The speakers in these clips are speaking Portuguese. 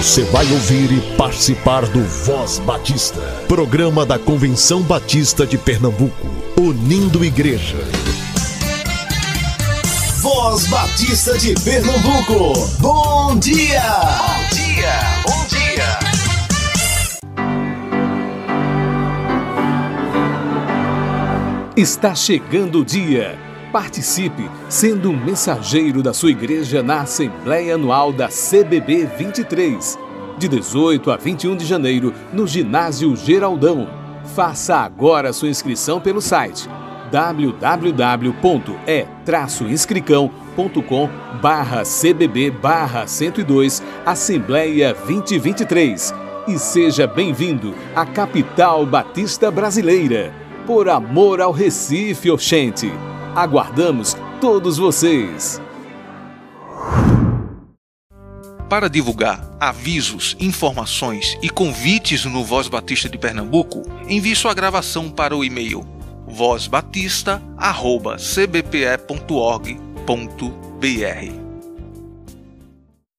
Você vai ouvir e participar do Voz Batista, programa da Convenção Batista de Pernambuco, unindo igreja. Voz Batista de Pernambuco, bom dia! Bom dia, bom dia! Está chegando o dia. Participe sendo um mensageiro da sua igreja na Assembleia Anual da CBB 23, de 18 a 21 de janeiro, no Ginásio Geraldão. Faça agora sua inscrição pelo site www.e-inscricão.com barra CBB barra 102 Assembleia 2023 e seja bem-vindo à capital batista brasileira. Por amor ao Recife, Oxente. Aguardamos todos vocês! Para divulgar avisos, informações e convites no Voz Batista de Pernambuco, envie sua gravação para o e-mail vozbatista@cbpe.org.br.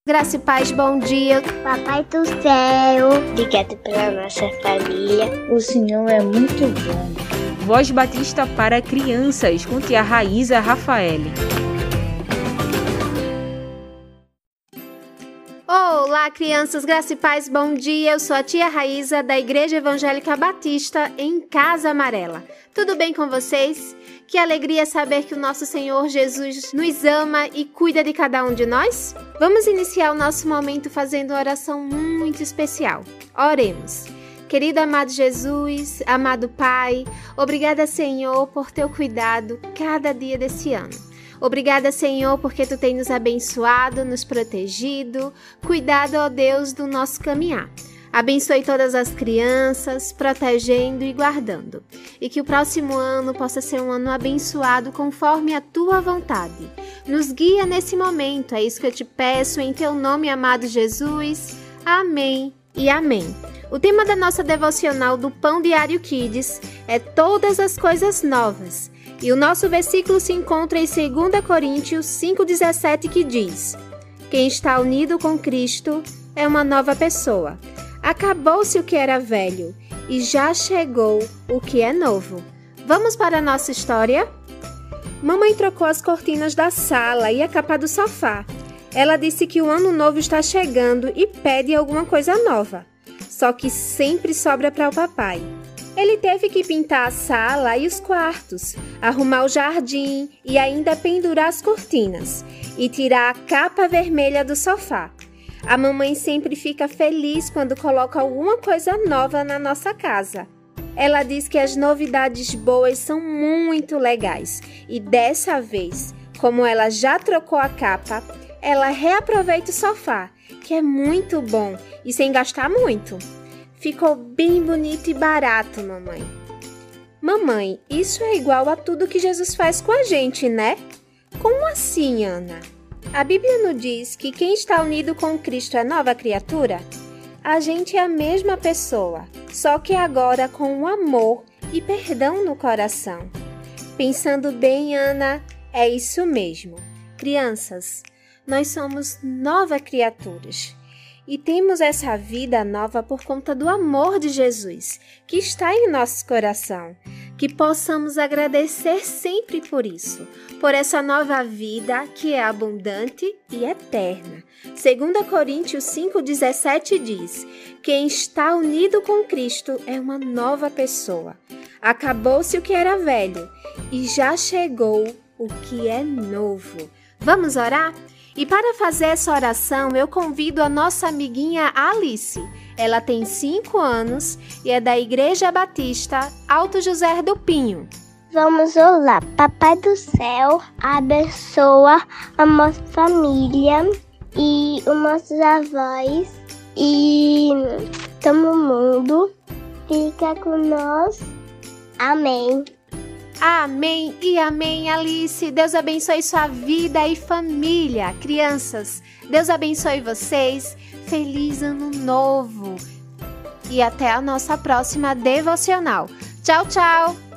Graça e paz, bom dia. Papai do céu, obrigado pela nossa família. O Senhor é muito bom. Voz Batista para Crianças, com tia Raíza Rafael. Olá, crianças, graça e paz, bom dia. Eu sou a tia Raíza, da Igreja Evangélica Batista, em Casa Amarela. Tudo bem com vocês? Que alegria saber que o nosso Senhor Jesus nos ama e cuida de cada um de nós? Vamos iniciar o nosso momento fazendo uma oração muito especial. Oremos. Querido amado Jesus, amado Pai, obrigada, Senhor, por teu cuidado cada dia desse ano. Obrigada, Senhor, porque tu tem nos abençoado, nos protegido, cuidado, ó Deus, do nosso caminhar. Abençoe todas as crianças, protegendo e guardando. E que o próximo ano possa ser um ano abençoado conforme a tua vontade. Nos guia nesse momento, é isso que eu te peço, em teu nome, amado Jesus. Amém e amém. O tema da nossa devocional do Pão Diário Kids é Todas as Coisas Novas. E o nosso versículo se encontra em 2 Coríntios 5,17 que diz: Quem está unido com Cristo é uma nova pessoa. Acabou-se o que era velho e já chegou o que é novo. Vamos para a nossa história? Mamãe trocou as cortinas da sala e a capa do sofá. Ela disse que o ano novo está chegando e pede alguma coisa nova só que sempre sobra para o papai. Ele teve que pintar a sala e os quartos, arrumar o jardim e ainda pendurar as cortinas e tirar a capa vermelha do sofá. A mamãe sempre fica feliz quando coloca alguma coisa nova na nossa casa. Ela diz que as novidades boas são muito legais e dessa vez, como ela já trocou a capa, ela reaproveita o sofá que é muito bom e sem gastar muito. Ficou bem bonito e barato, mamãe. Mamãe, isso é igual a tudo que Jesus faz com a gente, né? Como assim, Ana? A Bíblia nos diz que quem está unido com Cristo é nova criatura? A gente é a mesma pessoa, só que agora com amor e perdão no coração. Pensando bem, Ana, é isso mesmo. Crianças, nós somos novas criaturas. E temos essa vida nova por conta do amor de Jesus, que está em nosso coração. Que possamos agradecer sempre por isso, por essa nova vida que é abundante e eterna. 2 Coríntios 5,17 diz: Quem está unido com Cristo é uma nova pessoa. Acabou-se o que era velho e já chegou o que é novo. Vamos orar? E para fazer essa oração, eu convido a nossa amiguinha Alice. Ela tem 5 anos e é da Igreja Batista Alto José do Pinho. Vamos orar. Papai do céu, abençoa a nossa família e os nossos avós e todo mundo. Fica com nós. Amém. Amém e amém, Alice. Deus abençoe sua vida e família. Crianças, Deus abençoe vocês. Feliz ano novo. E até a nossa próxima devocional. Tchau, tchau.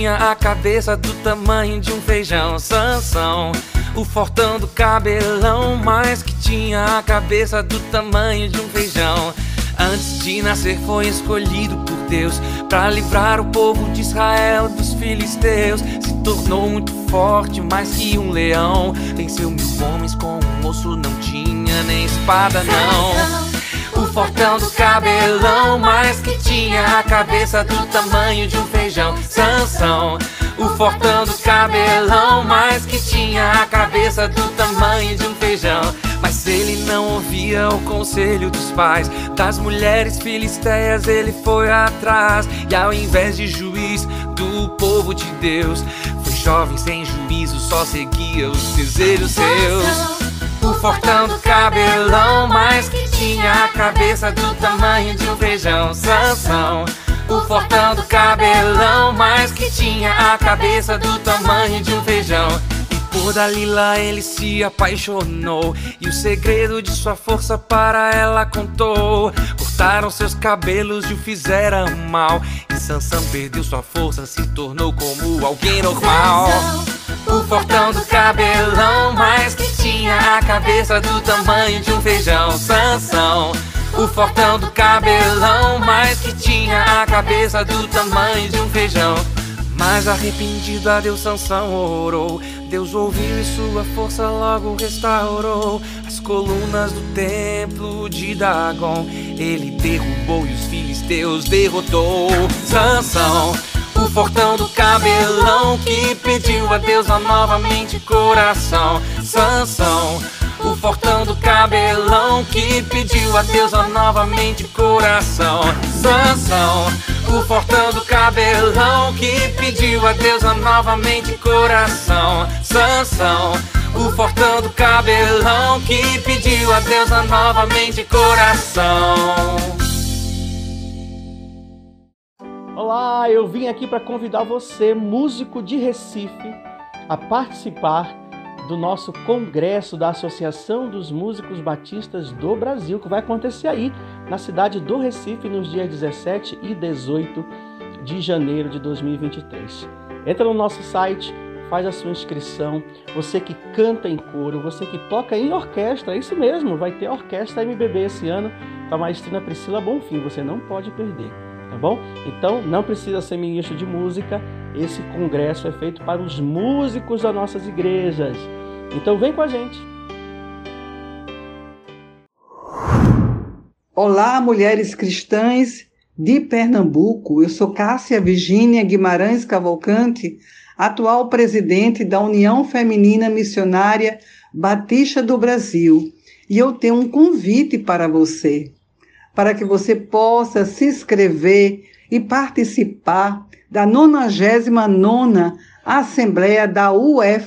Tinha a cabeça do tamanho de um feijão. Sansão, o fortão do cabelão, mas que tinha a cabeça do tamanho de um feijão. Antes de nascer foi escolhido por Deus para livrar o povo de Israel dos filisteus. Se tornou muito forte, mais que um leão. Venceu mil homens com um osso, não tinha nem espada não. Fortão do cabelão, mas que tinha a cabeça do tamanho de um feijão. Sansão. O fortão do cabelão, mas que tinha a cabeça do tamanho de um feijão. Mas ele não ouvia o conselho dos pais Das mulheres filisteias ele foi atrás E ao invés de juiz do povo de Deus Foi jovem sem juízo, só seguia os desejos seus fortão do cabelão, mas que tinha a cabeça do tamanho de um feijão. Sansão, o fortão do cabelão, mas que tinha a cabeça do tamanho de um feijão. Por Dalila ele se apaixonou E o segredo de sua força para ela contou Cortaram seus cabelos e o fizeram mal E Sansão perdeu sua força, se tornou como alguém normal O fortão do cabelão, mas que tinha a cabeça do tamanho de um feijão Sansão. O fortão do cabelão, mas que tinha a cabeça do tamanho de um feijão. Mas arrependido a Deus Sansão orou. Deus ouviu e sua força logo restaurou. As colunas do templo de Dagon Ele derrubou e os filisteus derrotou. Sansão, o fortão do cabelão Que pediu a Deus a novamente coração Sansão o fortão do cabelão que pediu a Deus a novamente coração. Sansão, o fortão do cabelão que pediu a Deus a novamente coração. Sansão, o fortão do cabelão que pediu a Deus a novamente coração. Olá, eu vim aqui para convidar você, músico de Recife, a participar do nosso congresso da Associação dos Músicos Batistas do Brasil, que vai acontecer aí na cidade do Recife nos dias 17 e 18 de janeiro de 2023. Entra no nosso site, faz a sua inscrição. Você que canta em coro, você que toca em orquestra, é isso mesmo, vai ter orquestra MBB esse ano com a maestrina Priscila Bonfim, você não pode perder, tá bom? Então não precisa ser ministro de música, esse congresso é feito para os músicos das nossas igrejas. Então vem com a gente. Olá, mulheres cristãs de Pernambuco. Eu sou Cássia Virgínia Guimarães Cavalcante, atual presidente da União Feminina Missionária Batista do Brasil. E eu tenho um convite para você, para que você possa se inscrever e participar da 99ª Assembleia da UFMBB,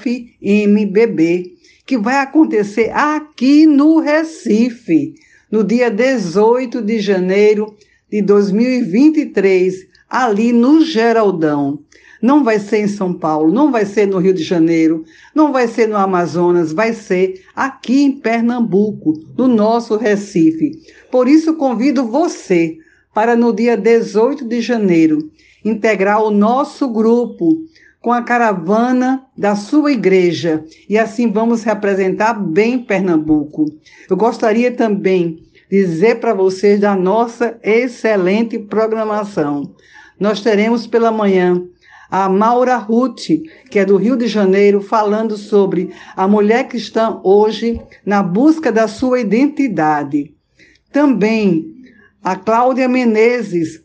que vai acontecer aqui no Recife, no dia 18 de janeiro de 2023, ali no Geraldão. Não vai ser em São Paulo, não vai ser no Rio de Janeiro, não vai ser no Amazonas, vai ser aqui em Pernambuco, no nosso Recife. Por isso convido você para no dia 18 de janeiro integrar o nosso grupo com a caravana da sua igreja e assim vamos representar bem Pernambuco. Eu gostaria também dizer para vocês da nossa excelente programação. Nós teremos pela manhã a Maura Ruth, que é do Rio de Janeiro, falando sobre a mulher cristã hoje na busca da sua identidade. Também a Cláudia Menezes,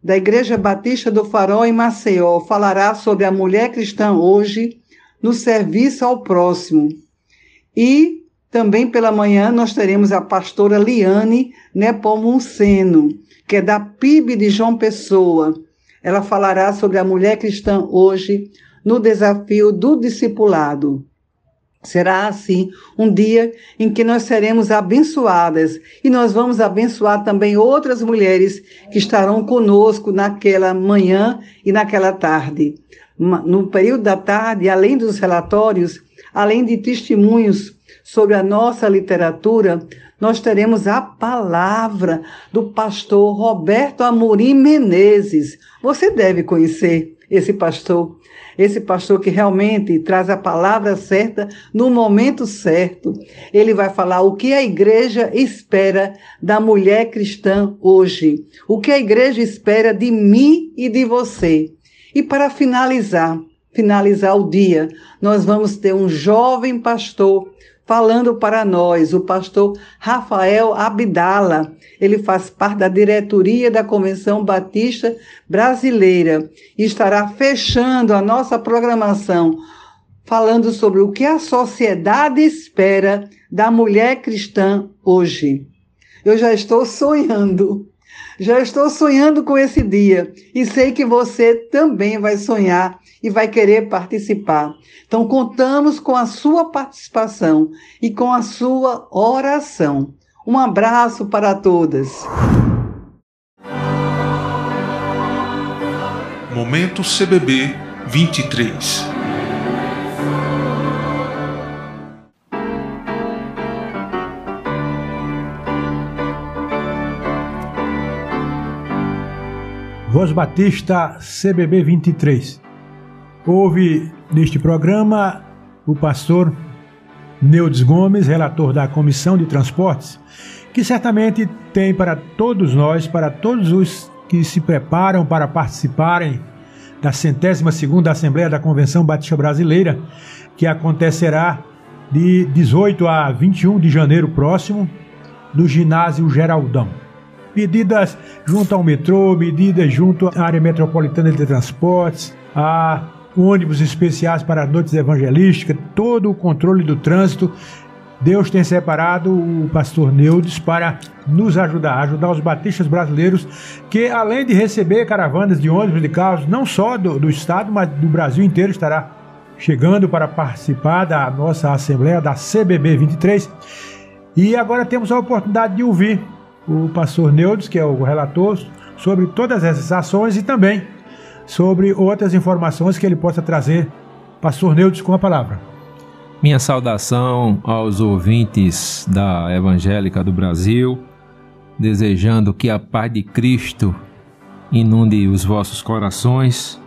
da Igreja Batista do Farol em Maceió falará sobre a mulher cristã hoje no serviço ao próximo. E também pela manhã nós teremos a pastora Liane Nepomuceno, que é da PIB de João Pessoa. Ela falará sobre a mulher cristã hoje no desafio do discipulado. Será assim um dia em que nós seremos abençoadas e nós vamos abençoar também outras mulheres que estarão conosco naquela manhã e naquela tarde. No período da tarde, além dos relatórios, além de testemunhos sobre a nossa literatura, nós teremos a palavra do pastor Roberto Amorim Menezes. Você deve conhecer esse pastor, esse pastor que realmente traz a palavra certa no momento certo. Ele vai falar o que a igreja espera da mulher cristã hoje, o que a igreja espera de mim e de você. E para finalizar, finalizar o dia, nós vamos ter um jovem pastor falando para nós, o pastor Rafael Abdala. Ele faz parte da diretoria da Convenção Batista Brasileira e estará fechando a nossa programação falando sobre o que a sociedade espera da mulher cristã hoje. Eu já estou sonhando já estou sonhando com esse dia e sei que você também vai sonhar e vai querer participar. Então, contamos com a sua participação e com a sua oração. Um abraço para todas. Momento CBB 23 Voz Batista CBB 23. Houve neste programa o pastor Neudes Gomes, relator da Comissão de Transportes, que certamente tem para todos nós, para todos os que se preparam para participarem da centésima segunda Assembleia da Convenção Batista Brasileira, que acontecerá de 18 a 21 de janeiro próximo, no ginásio Geraldão. Medidas junto ao metrô, medidas junto à área metropolitana de transportes, a ônibus especiais para noites evangelísticas, todo o controle do trânsito. Deus tem separado o pastor Neudes para nos ajudar, ajudar os batistas brasileiros que, além de receber caravanas de ônibus de carros, não só do, do estado, mas do Brasil inteiro, estará chegando para participar da nossa Assembleia da CBB 23. E agora temos a oportunidade de ouvir o pastor Neudes, que é o relator, sobre todas essas ações e também sobre outras informações que ele possa trazer. Pastor Neudes, com a palavra. Minha saudação aos ouvintes da Evangélica do Brasil, desejando que a paz de Cristo inunde os vossos corações.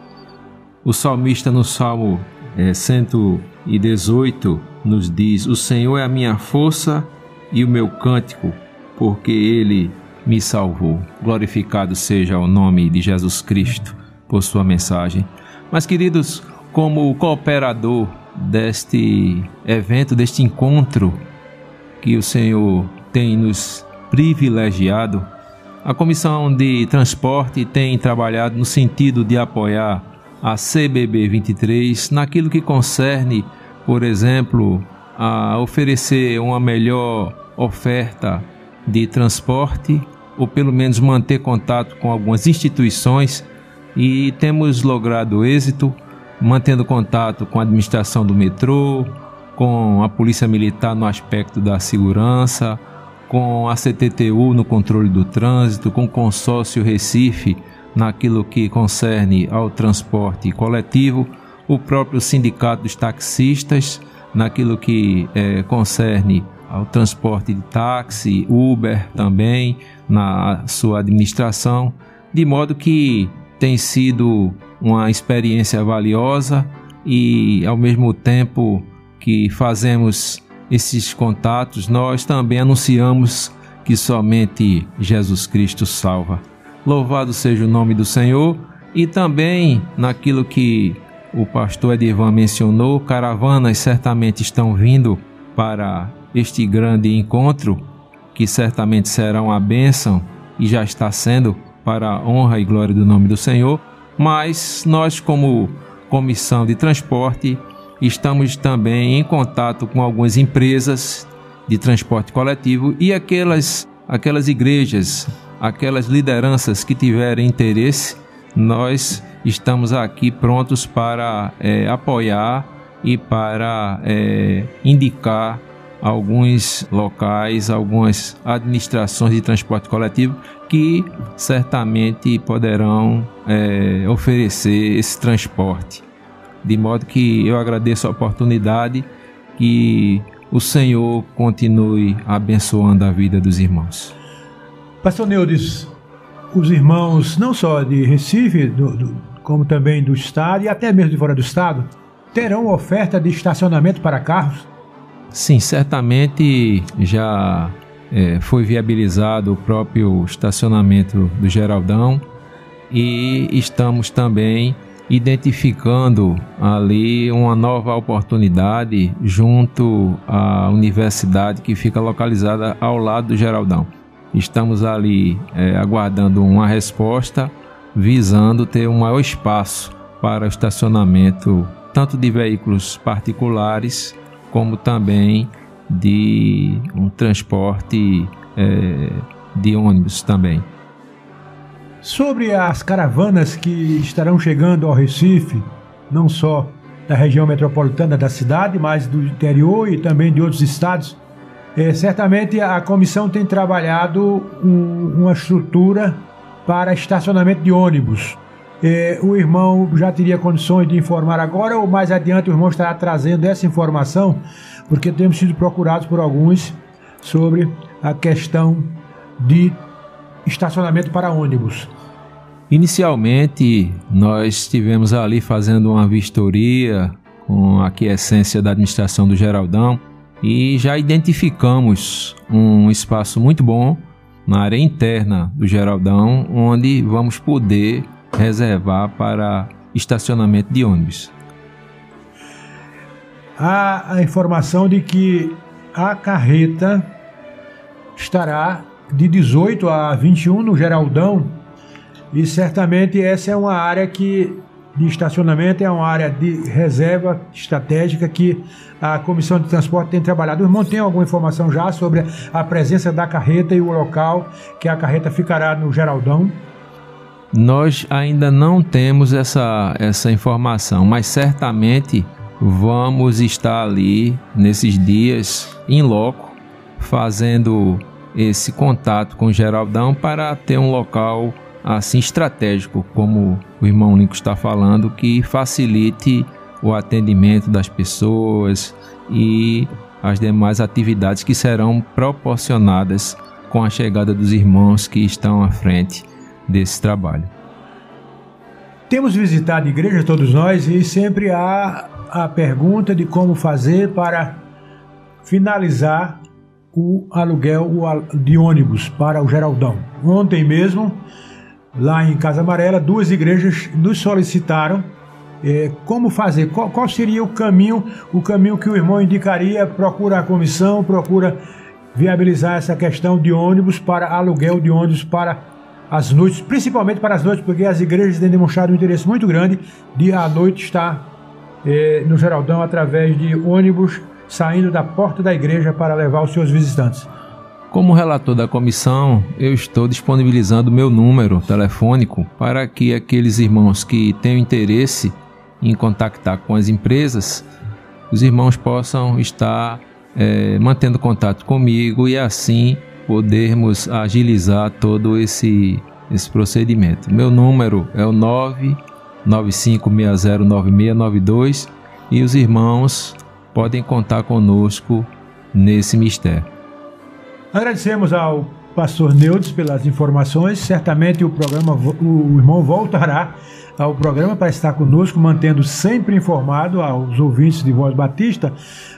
O salmista no Salmo é, 118 nos diz: O Senhor é a minha força e o meu cântico porque ele me salvou. Glorificado seja o nome de Jesus Cristo por sua mensagem. Mas, queridos, como cooperador deste evento, deste encontro que o Senhor tem nos privilegiado, a Comissão de Transporte tem trabalhado no sentido de apoiar a CBB 23 naquilo que concerne, por exemplo, a oferecer uma melhor oferta de transporte ou pelo menos manter contato com algumas instituições e temos logrado êxito mantendo contato com a administração do metrô, com a Polícia Militar no aspecto da segurança, com a CTTU no controle do trânsito, com o consórcio Recife naquilo que concerne ao transporte coletivo, o próprio sindicato dos taxistas naquilo que é, concerne ao transporte de táxi, Uber também na sua administração, de modo que tem sido uma experiência valiosa e ao mesmo tempo que fazemos esses contatos, nós também anunciamos que somente Jesus Cristo salva. Louvado seja o nome do Senhor e também naquilo que o pastor Edivan mencionou, caravanas certamente estão vindo para este grande encontro, que certamente será uma bênção e já está sendo para a honra e glória do nome do Senhor, mas nós, como comissão de transporte, estamos também em contato com algumas empresas de transporte coletivo e aquelas, aquelas igrejas, aquelas lideranças que tiverem interesse, nós estamos aqui prontos para é, apoiar e para é, indicar alguns locais, algumas administrações de transporte coletivo que certamente poderão é, oferecer esse transporte. De modo que eu agradeço a oportunidade que o Senhor continue abençoando a vida dos irmãos. Pastor Neudes, os irmãos, não só de Recife, do, do, como também do estado e até mesmo de fora do estado, terão oferta de estacionamento para carros? Sim, certamente já é, foi viabilizado o próprio estacionamento do Geraldão e estamos também identificando ali uma nova oportunidade junto à universidade que fica localizada ao lado do Geraldão. Estamos ali é, aguardando uma resposta visando ter um maior espaço para o estacionamento tanto de veículos particulares como também de um transporte é, de ônibus também. Sobre as caravanas que estarão chegando ao Recife, não só da região metropolitana da cidade, mas do interior e também de outros estados, é, certamente a comissão tem trabalhado um, uma estrutura para estacionamento de ônibus. É, o irmão já teria condições de informar agora ou mais adiante o irmão estará trazendo essa informação, porque temos sido procurados por alguns sobre a questão de estacionamento para ônibus. Inicialmente, nós estivemos ali fazendo uma vistoria com a quiescência da administração do Geraldão e já identificamos um espaço muito bom na área interna do Geraldão, onde vamos poder reservar para estacionamento de ônibus. Há a informação de que a carreta estará de 18 a 21 no Geraldão e certamente essa é uma área que de estacionamento é uma área de reserva estratégica que a Comissão de Transporte tem trabalhado. O irmão tem alguma informação já sobre a presença da carreta e o local que a carreta ficará no Geraldão? Nós ainda não temos essa, essa informação, mas certamente vamos estar ali nesses dias em loco fazendo esse contato com o Geraldão para ter um local assim estratégico, como o irmão Nico está falando, que facilite o atendimento das pessoas e as demais atividades que serão proporcionadas com a chegada dos irmãos que estão à frente desse trabalho. Temos visitado igrejas todos nós e sempre há a pergunta de como fazer para finalizar o aluguel de ônibus para o Geraldão. Ontem mesmo, lá em Casa Amarela, duas igrejas nos solicitaram é, como fazer, qual, qual, seria o caminho, o caminho que o irmão indicaria, procura a comissão, procura viabilizar essa questão de ônibus para aluguel de ônibus para as noites, principalmente para as noites, porque as igrejas têm demonstrado um interesse muito grande de à noite estar é, no Geraldão através de ônibus saindo da porta da igreja para levar os seus visitantes. Como relator da comissão, eu estou disponibilizando meu número telefônico para que aqueles irmãos que tenham interesse em contactar com as empresas, os irmãos possam estar é, mantendo contato comigo e assim podermos agilizar todo esse, esse procedimento. Meu número é o 995609692 e os irmãos podem contar conosco nesse mistério. Agradecemos ao pastor Neudes pelas informações. Certamente o programa, o irmão voltará ao programa para estar conosco, mantendo sempre informado aos ouvintes de Voz Batista,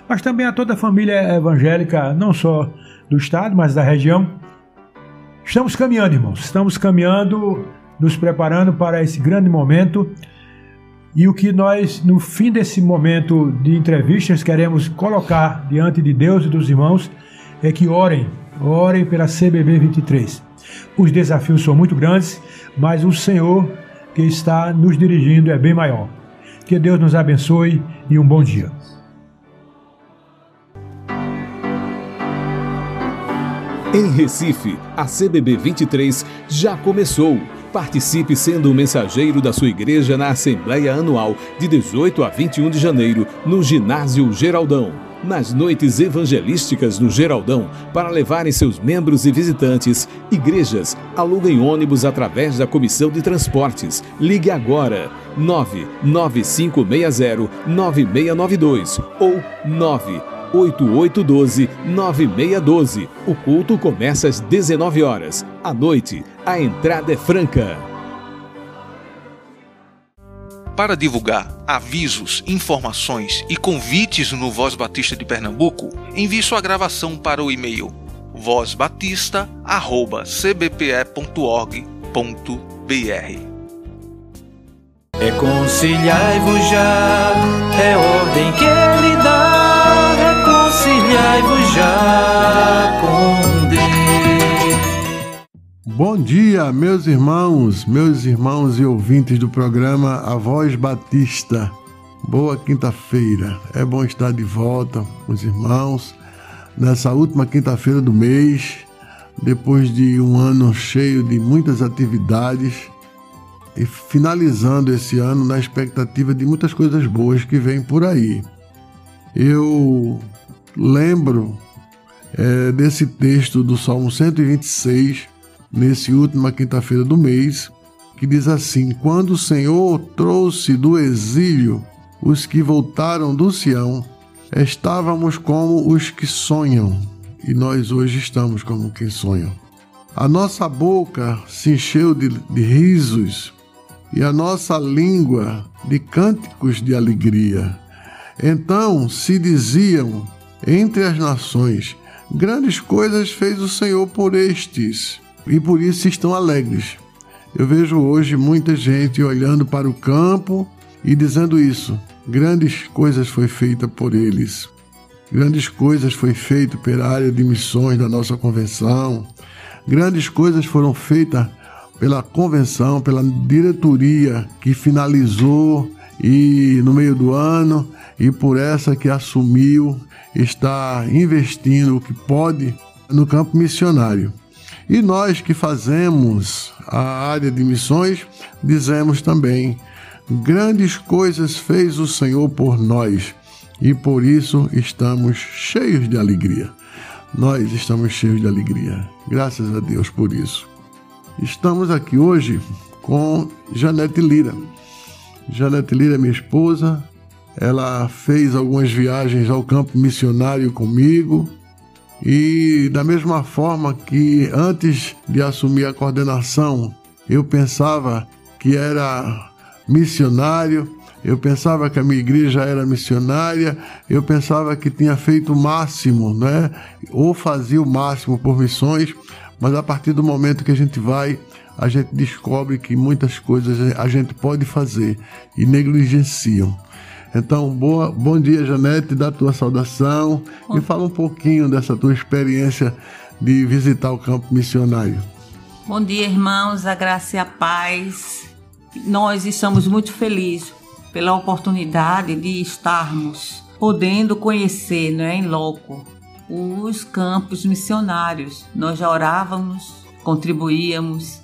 mas também a toda a família evangélica, não só do estado, mas da região. Estamos caminhando, irmãos, estamos caminhando, nos preparando para esse grande momento. E o que nós, no fim desse momento de entrevistas, queremos colocar diante de Deus e dos irmãos é que orem, orem pela CBB 23. Os desafios são muito grandes, mas o Senhor que está nos dirigindo é bem maior. Que Deus nos abençoe e um bom dia. Em Recife, a CBB 23 já começou. Participe sendo o mensageiro da sua igreja na Assembleia Anual de 18 a 21 de janeiro, no Ginásio Geraldão. Nas noites evangelísticas no Geraldão, para levarem seus membros e visitantes, igrejas aluguem ônibus através da Comissão de Transportes. Ligue agora 99560 9692 ou 9 8812-9612. O culto começa às 19 horas. À noite, a entrada é franca. Para divulgar avisos, informações e convites no Voz Batista de Pernambuco, envie sua gravação para o e-mail vozbatista.cbpe.org.br. Reconciliai-vos já, é ordem que ele dá. Reconciliai-vos já com Deus. Bom dia, meus irmãos, meus irmãos e ouvintes do programa A Voz Batista. Boa quinta-feira. É bom estar de volta com os irmãos nessa última quinta-feira do mês, depois de um ano cheio de muitas atividades e finalizando esse ano na expectativa de muitas coisas boas que vêm por aí. Eu lembro é, desse texto do Salmo 126, nesse última quinta-feira do mês, que diz assim: Quando o Senhor trouxe do exílio os que voltaram do Sião, estávamos como os que sonham, e nós hoje estamos como quem sonham. A nossa boca se encheu de, de risos e a nossa língua de cânticos de alegria. Então se diziam entre as nações: Grandes coisas fez o Senhor por estes, e por isso estão alegres. Eu vejo hoje muita gente olhando para o campo e dizendo isso: grandes coisas foi feita por eles. Grandes coisas foi feito pela área de missões da nossa convenção. Grandes coisas foram feitas pela convenção, pela diretoria que finalizou e no meio do ano e por essa que assumiu está investindo o que pode no campo missionário. E nós que fazemos a área de missões, dizemos também: grandes coisas fez o Senhor por nós e por isso estamos cheios de alegria. Nós estamos cheios de alegria. Graças a Deus por isso. Estamos aqui hoje com Janete Lira. Janete Lira é minha esposa. Ela fez algumas viagens ao campo missionário comigo. E da mesma forma que antes de assumir a coordenação, eu pensava que era missionário, eu pensava que a minha igreja era missionária, eu pensava que tinha feito o máximo, né? Ou fazia o máximo por missões, mas a partir do momento que a gente vai, a gente descobre que muitas coisas a gente pode fazer e negligenciam. Então, boa, bom dia, Janete, da tua saudação bom. e fala um pouquinho dessa tua experiência de visitar o campo missionário. Bom dia, irmãos, a graça e a paz. Nós estamos muito felizes pela oportunidade de estarmos podendo conhecer, né, em loco, os campos missionários. Nós já orávamos, contribuíamos,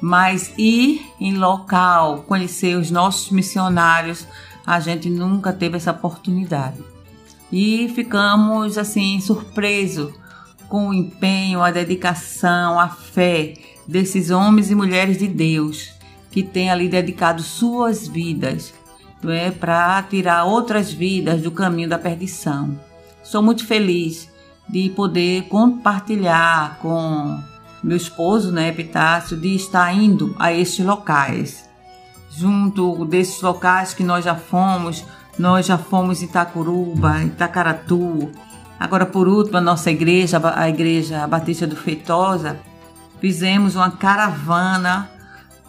mas ir em local, conhecer os nossos missionários, a gente nunca teve essa oportunidade. E ficamos assim surpresos com o empenho, a dedicação, a fé desses homens e mulheres de Deus que têm ali dedicado suas vidas não é, para tirar outras vidas do caminho da perdição. Sou muito feliz de poder compartilhar com meu esposo, né, Epitácio, de estar indo a estes locais. Junto desses locais que nós já fomos, nós já fomos Itacuruba, Itacaratu. Agora, por último, a nossa igreja, a Igreja Batista do Feitosa, fizemos uma caravana,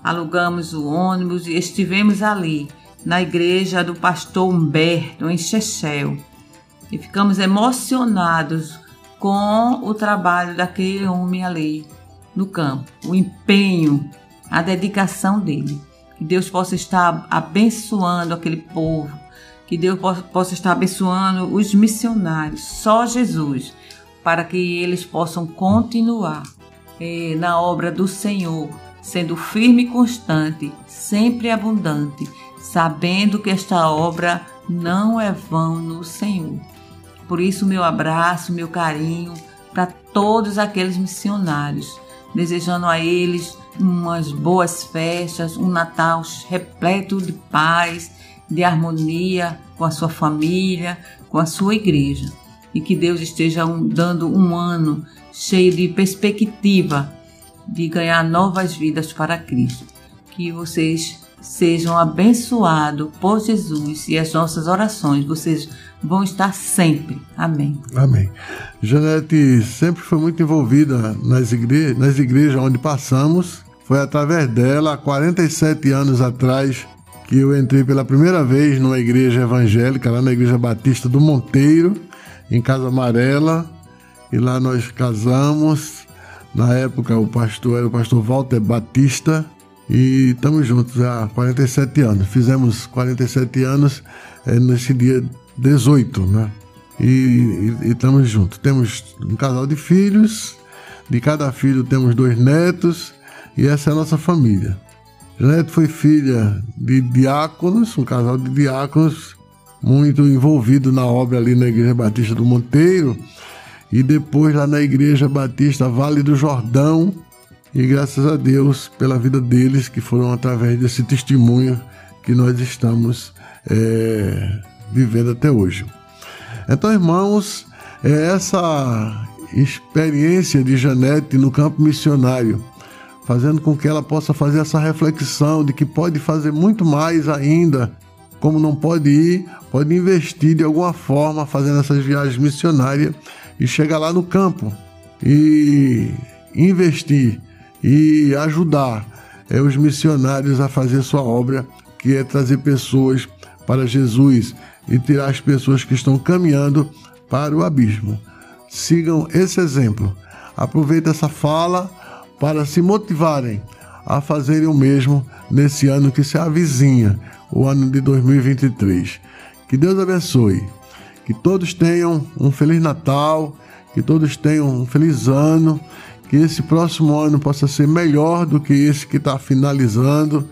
alugamos o ônibus e estivemos ali, na igreja do pastor Humberto, em Chechel. E ficamos emocionados com o trabalho daquele homem ali no campo, o empenho, a dedicação dele. Que Deus possa estar abençoando aquele povo, que Deus possa estar abençoando os missionários, só Jesus, para que eles possam continuar eh, na obra do Senhor, sendo firme e constante, sempre abundante, sabendo que esta obra não é vão no Senhor. Por isso, meu abraço, meu carinho para todos aqueles missionários, desejando a eles umas boas festas, um Natal repleto de paz, de harmonia com a sua família, com a sua igreja. e que Deus esteja dando um ano cheio de perspectiva de ganhar novas vidas para Cristo. Que vocês sejam abençoados por Jesus e as nossas orações, vocês vão estar sempre. Amém. Amém. Janete sempre foi muito envolvida nas, igre nas igrejas onde passamos. Foi através dela, há 47 anos atrás, que eu entrei pela primeira vez numa igreja evangélica, lá na Igreja Batista do Monteiro, em Casa Amarela. E lá nós casamos. Na época o pastor era o pastor Walter Batista e estamos juntos há 47 anos. Fizemos 47 anos é, nesse dia 18, né? E, estamos juntos. Temos um casal de filhos, de cada filho temos dois netos, e essa é a nossa família. Janete foi filha de diáconos, um casal de diáconos muito envolvido na obra ali na Igreja Batista do Monteiro, e depois lá na Igreja Batista Vale do Jordão, e graças a Deus pela vida deles, que foram através desse testemunho que nós estamos é, vivendo até hoje. Então, irmãos, é essa experiência de Janete no campo missionário, fazendo com que ela possa fazer essa reflexão de que pode fazer muito mais ainda, como não pode ir, pode investir de alguma forma fazendo essas viagens missionárias e chegar lá no campo e investir e ajudar é, os missionários a fazer sua obra, que é trazer pessoas para Jesus e tirar as pessoas que estão caminhando para o abismo. Sigam esse exemplo. Aproveite essa fala para se motivarem a fazerem o mesmo nesse ano que se avizinha, o ano de 2023. Que Deus abençoe. Que todos tenham um feliz Natal, que todos tenham um feliz ano que esse próximo ano possa ser melhor do que esse que está finalizando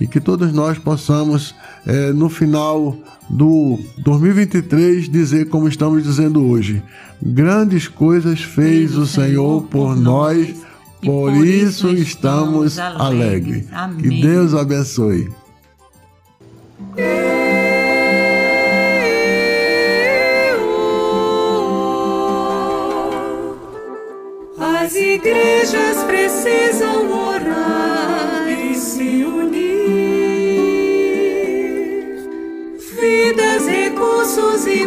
e que todos nós possamos, é, no final do 2023, dizer como estamos dizendo hoje: grandes coisas fez o Senhor por nós, por isso estamos alegres. Que Deus abençoe. igrejas precisam orar e se unir. Recursos e